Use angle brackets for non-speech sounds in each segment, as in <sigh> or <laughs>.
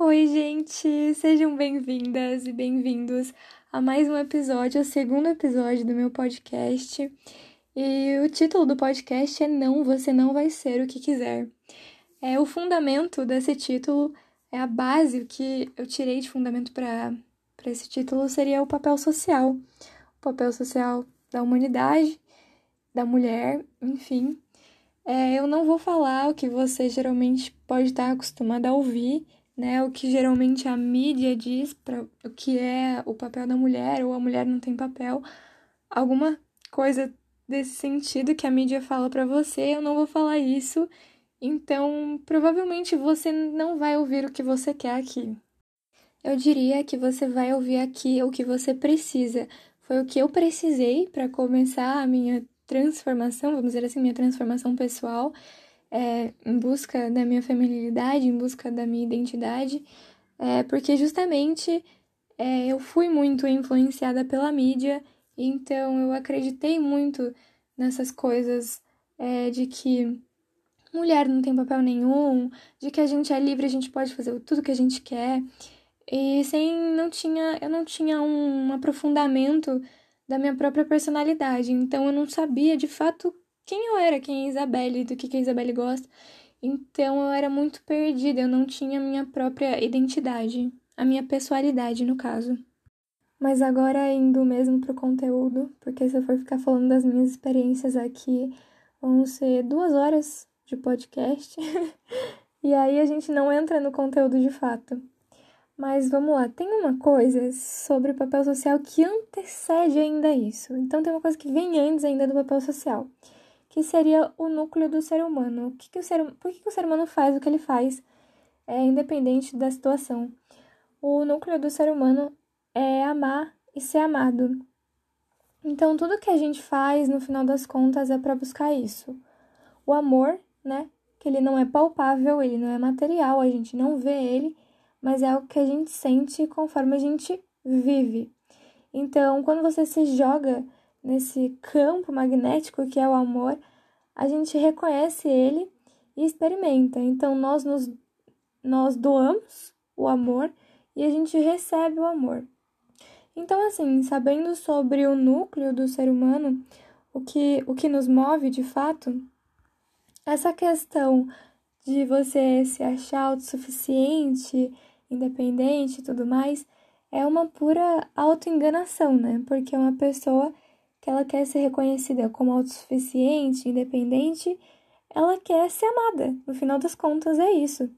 Oi, gente! Sejam bem-vindas e bem-vindos a mais um episódio, o segundo episódio do meu podcast. E o título do podcast é Não, Você Não Vai Ser o que Quiser. É o fundamento desse título, é a base, o que eu tirei de fundamento para esse título seria o papel social. O papel social da humanidade, da mulher, enfim. É, eu não vou falar o que você geralmente pode estar acostumado a ouvir, né? O que geralmente a mídia diz para o que é o papel da mulher ou a mulher não tem papel. Alguma coisa desse sentido que a mídia fala para você, eu não vou falar isso. Então, provavelmente você não vai ouvir o que você quer aqui. Eu diria que você vai ouvir aqui o que você precisa. Foi o que eu precisei para começar a minha transformação, vamos dizer assim, minha transformação pessoal, é, em busca da minha feminilidade, em busca da minha identidade, é, porque justamente é, eu fui muito influenciada pela mídia, então eu acreditei muito nessas coisas é, de que mulher não tem papel nenhum, de que a gente é livre, a gente pode fazer tudo que a gente quer. E sem não tinha, eu não tinha um aprofundamento da minha própria personalidade. Então eu não sabia de fato quem eu era, quem é a Isabelle, do que, que a Isabelle gosta. Então eu era muito perdida, eu não tinha minha própria identidade, a minha pessoalidade no caso. Mas agora indo mesmo pro conteúdo, porque se eu for ficar falando das minhas experiências aqui, vão ser duas horas de podcast. <laughs> e aí a gente não entra no conteúdo de fato. Mas vamos lá, tem uma coisa sobre o papel social que antecede ainda isso. Então tem uma coisa que vem antes ainda do papel social, que seria o núcleo do ser humano. O que, que o ser, por que, que o ser humano faz o que ele faz, é, independente da situação? O núcleo do ser humano é amar e ser amado. Então tudo que a gente faz, no final das contas, é para buscar isso. O amor, né? Que ele não é palpável, ele não é material, a gente não vê ele mas é algo que a gente sente conforme a gente vive. Então, quando você se joga nesse campo magnético que é o amor, a gente reconhece ele e experimenta. Então, nós nos nós doamos o amor e a gente recebe o amor. Então, assim, sabendo sobre o núcleo do ser humano, o que, o que nos move de fato, essa questão de você se achar autossuficiente, independente e tudo mais, é uma pura autoenganação, né? Porque uma pessoa ela quer ser reconhecida como autossuficiente, independente, ela quer ser amada. No final das contas, é isso.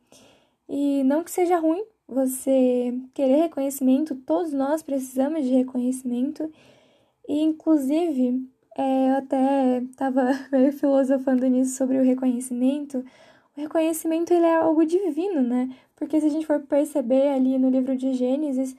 E não que seja ruim você querer reconhecimento, todos nós precisamos de reconhecimento. E, inclusive, é, eu até estava <laughs> meio filosofando nisso sobre o reconhecimento. O reconhecimento ele é algo divino, né? Porque se a gente for perceber ali no livro de Gênesis,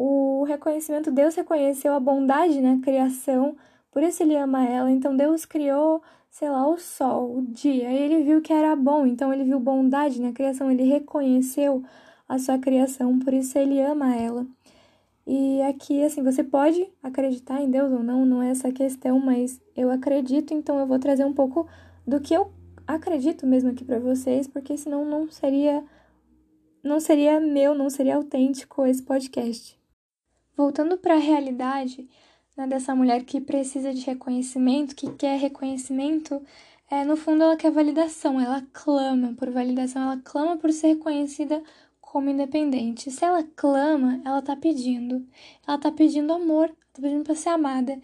o reconhecimento, Deus reconheceu a bondade na criação, por isso ele ama ela. Então Deus criou, sei lá, o sol, o dia, e ele viu que era bom, então ele viu bondade na criação, ele reconheceu a sua criação, por isso ele ama ela. E aqui, assim, você pode acreditar em Deus ou não, não é essa questão, mas eu acredito, então eu vou trazer um pouco do que eu acredito mesmo aqui para vocês, porque senão não seria não seria meu, não seria autêntico esse podcast. Voltando para a realidade né, dessa mulher que precisa de reconhecimento, que quer reconhecimento, é, no fundo ela quer validação, ela clama por validação, ela clama por ser reconhecida como independente. Se ela clama, ela tá pedindo. Ela tá pedindo amor, tá pedindo para ser amada.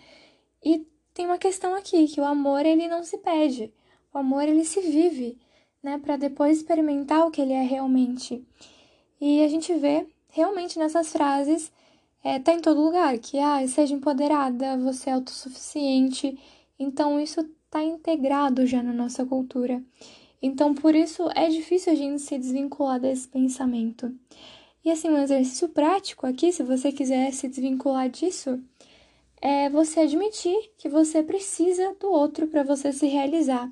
E tem uma questão aqui, que o amor ele não se pede. O amor ele se vive né, para depois experimentar o que ele é realmente. E a gente vê realmente nessas frases, é, tá em todo lugar, que ah, seja empoderada, você é autossuficiente. Então isso tá integrado já na nossa cultura. Então por isso é difícil a gente se desvincular desse pensamento. E assim, um exercício prático aqui, se você quiser se desvincular disso, é você admitir que você precisa do outro para você se realizar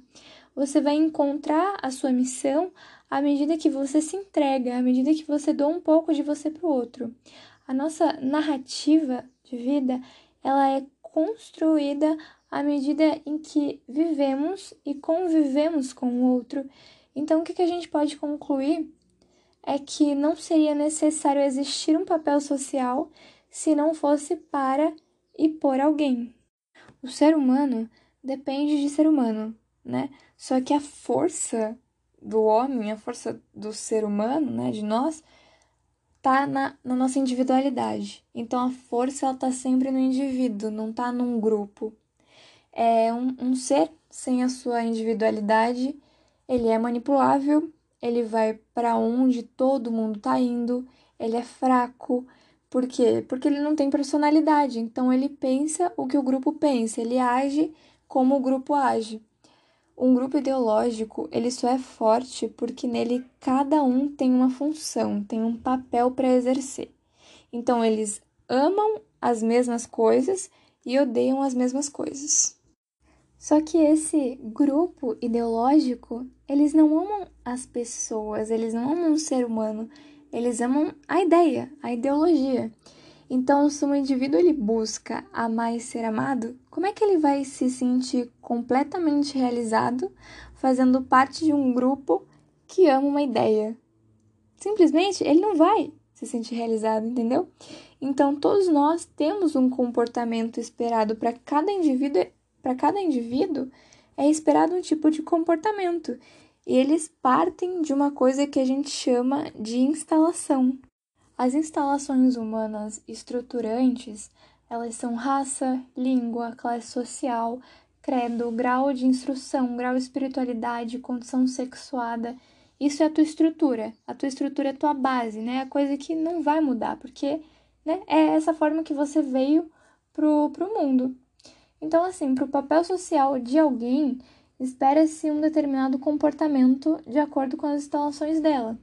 você vai encontrar a sua missão à medida que você se entrega, à medida que você doa um pouco de você para o outro. A nossa narrativa de vida, ela é construída à medida em que vivemos e convivemos com o outro. Então, o que, que a gente pode concluir é que não seria necessário existir um papel social se não fosse para e por alguém. O ser humano depende de ser humano, né? Só que a força do homem, a força do ser humano, né, de nós, tá na, na nossa individualidade. Então a força ela tá sempre no indivíduo, não tá num grupo. É um, um ser sem a sua individualidade, ele é manipulável, ele vai para onde todo mundo tá indo, ele é fraco. Por quê? Porque ele não tem personalidade, então ele pensa o que o grupo pensa, ele age como o grupo age. Um grupo ideológico, ele só é forte porque nele cada um tem uma função, tem um papel para exercer. Então eles amam as mesmas coisas e odeiam as mesmas coisas. Só que esse grupo ideológico, eles não amam as pessoas, eles não amam o ser humano, eles amam a ideia, a ideologia. Então, se um indivíduo ele busca amar e ser amado, como é que ele vai se sentir completamente realizado fazendo parte de um grupo que ama uma ideia? Simplesmente ele não vai se sentir realizado, entendeu? Então, todos nós temos um comportamento esperado para cada indivíduo, para cada indivíduo é esperado um tipo de comportamento. E eles partem de uma coisa que a gente chama de instalação. As instalações humanas estruturantes, elas são raça, língua, classe social, credo, grau de instrução, grau de espiritualidade, condição sexuada. Isso é a tua estrutura. A tua estrutura é a tua base, né? A coisa que não vai mudar, porque né, é essa forma que você veio pro, pro mundo. Então, assim, para o papel social de alguém, espera-se um determinado comportamento de acordo com as instalações dela.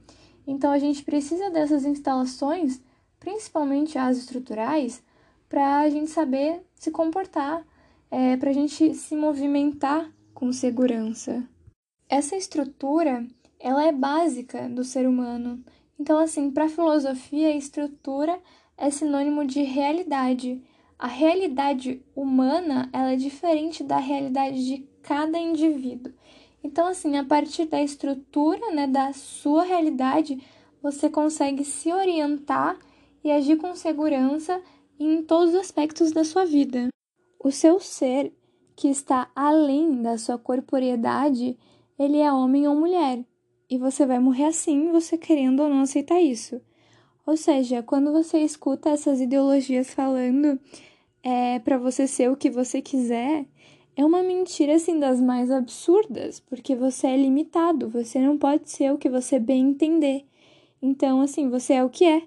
Então a gente precisa dessas instalações, principalmente as estruturais, para a gente saber se comportar, é, para a gente se movimentar com segurança. Essa estrutura, ela é básica do ser humano. Então, assim, para a filosofia, estrutura é sinônimo de realidade. A realidade humana, ela é diferente da realidade de cada indivíduo. Então, assim, a partir da estrutura, né, da sua realidade, você consegue se orientar e agir com segurança em todos os aspectos da sua vida. O seu ser, que está além da sua corporeidade, ele é homem ou mulher. E você vai morrer assim, você querendo ou não aceitar isso. Ou seja, quando você escuta essas ideologias falando é, para você ser o que você quiser, é uma mentira assim das mais absurdas, porque você é limitado, você não pode ser o que você bem entender. Então, assim, você é o que é.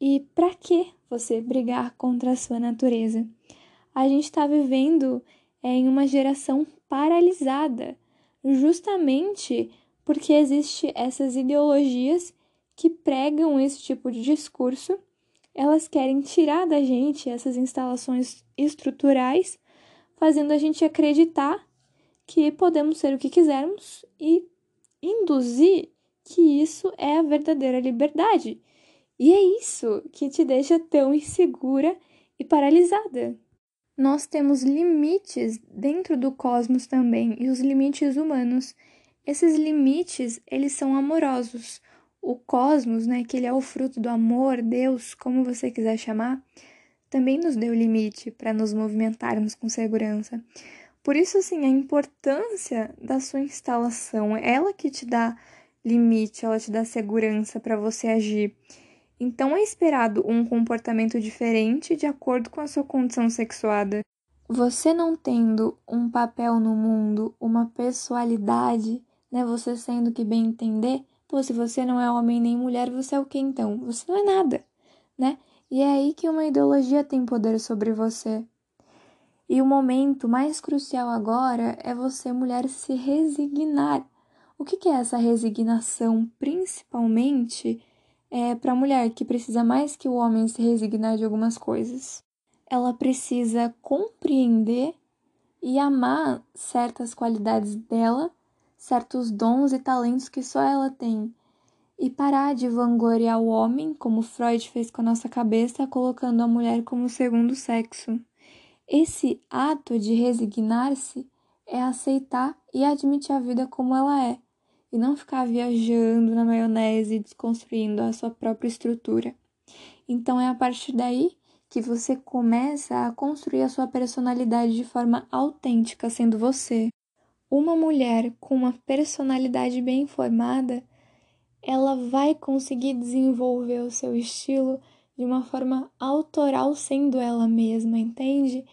E para que você brigar contra a sua natureza? A gente está vivendo é, em uma geração paralisada, justamente porque existe essas ideologias que pregam esse tipo de discurso. Elas querem tirar da gente essas instalações estruturais fazendo a gente acreditar que podemos ser o que quisermos e induzir que isso é a verdadeira liberdade. E é isso que te deixa tão insegura e paralisada. Nós temos limites dentro do cosmos também e os limites humanos. Esses limites, eles são amorosos. O cosmos, né, que ele é o fruto do amor, Deus, como você quiser chamar, também nos deu limite para nos movimentarmos com segurança. Por isso, assim, a importância da sua instalação, ela que te dá limite, ela te dá segurança para você agir. Então é esperado um comportamento diferente de acordo com a sua condição sexuada. Você não tendo um papel no mundo, uma pessoalidade, né, você sendo que bem entender, pô, se você não é homem nem mulher, você é o que então? Você não é nada, né? E é aí que uma ideologia tem poder sobre você. E o momento mais crucial agora é você, mulher, se resignar. O que, é essa resignação? Principalmente é para a mulher que precisa mais que o homem se resignar de algumas coisas. Ela precisa compreender e amar certas qualidades dela, certos dons e talentos que só ela tem e parar de vangloriar o homem, como Freud fez com a nossa cabeça, colocando a mulher como segundo sexo. Esse ato de resignar-se é aceitar e admitir a vida como ela é, e não ficar viajando na maionese, desconstruindo a sua própria estrutura. Então é a partir daí que você começa a construir a sua personalidade de forma autêntica, sendo você. Uma mulher com uma personalidade bem formada, ela vai conseguir desenvolver o seu estilo de uma forma autoral, sendo ela mesma, entende?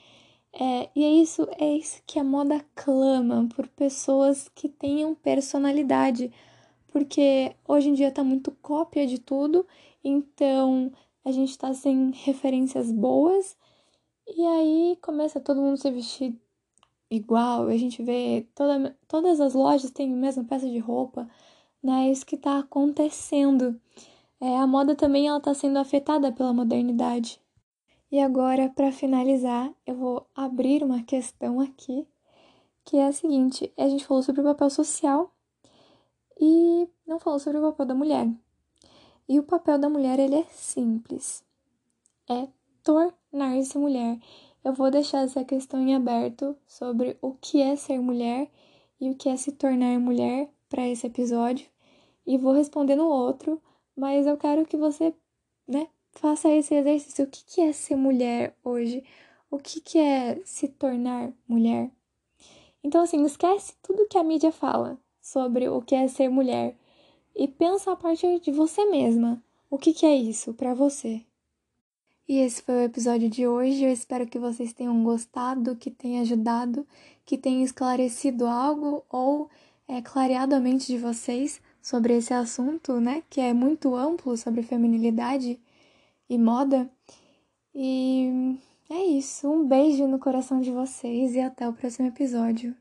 É, e é isso, é isso que a moda clama por pessoas que tenham personalidade, porque hoje em dia tá muito cópia de tudo, então a gente tá sem referências boas, e aí começa todo mundo se vestir igual, a gente vê toda, todas as lojas têm a mesma peça de roupa, né? É isso que tá acontecendo. É, a moda também ela tá sendo afetada pela modernidade. E agora, para finalizar, eu vou abrir uma questão aqui, que é a seguinte: a gente falou sobre o papel social e não falou sobre o papel da mulher. E o papel da mulher ele é simples, é tornar-se mulher. Eu vou deixar essa questão em aberto sobre o que é ser mulher e o que é se tornar mulher para esse episódio e vou responder no outro, mas eu quero que você, né, faça esse exercício. O que, que é ser mulher hoje? O que, que é se tornar mulher? Então, assim, esquece tudo que a mídia fala sobre o que é ser mulher e pensa a partir de você mesma. O que, que é isso para você? E esse foi o episódio de hoje. Eu espero que vocês tenham gostado, que tenha ajudado, que tenha esclarecido algo ou é, clareado a mente de vocês sobre esse assunto, né? Que é muito amplo sobre feminilidade e moda. E é isso. Um beijo no coração de vocês e até o próximo episódio.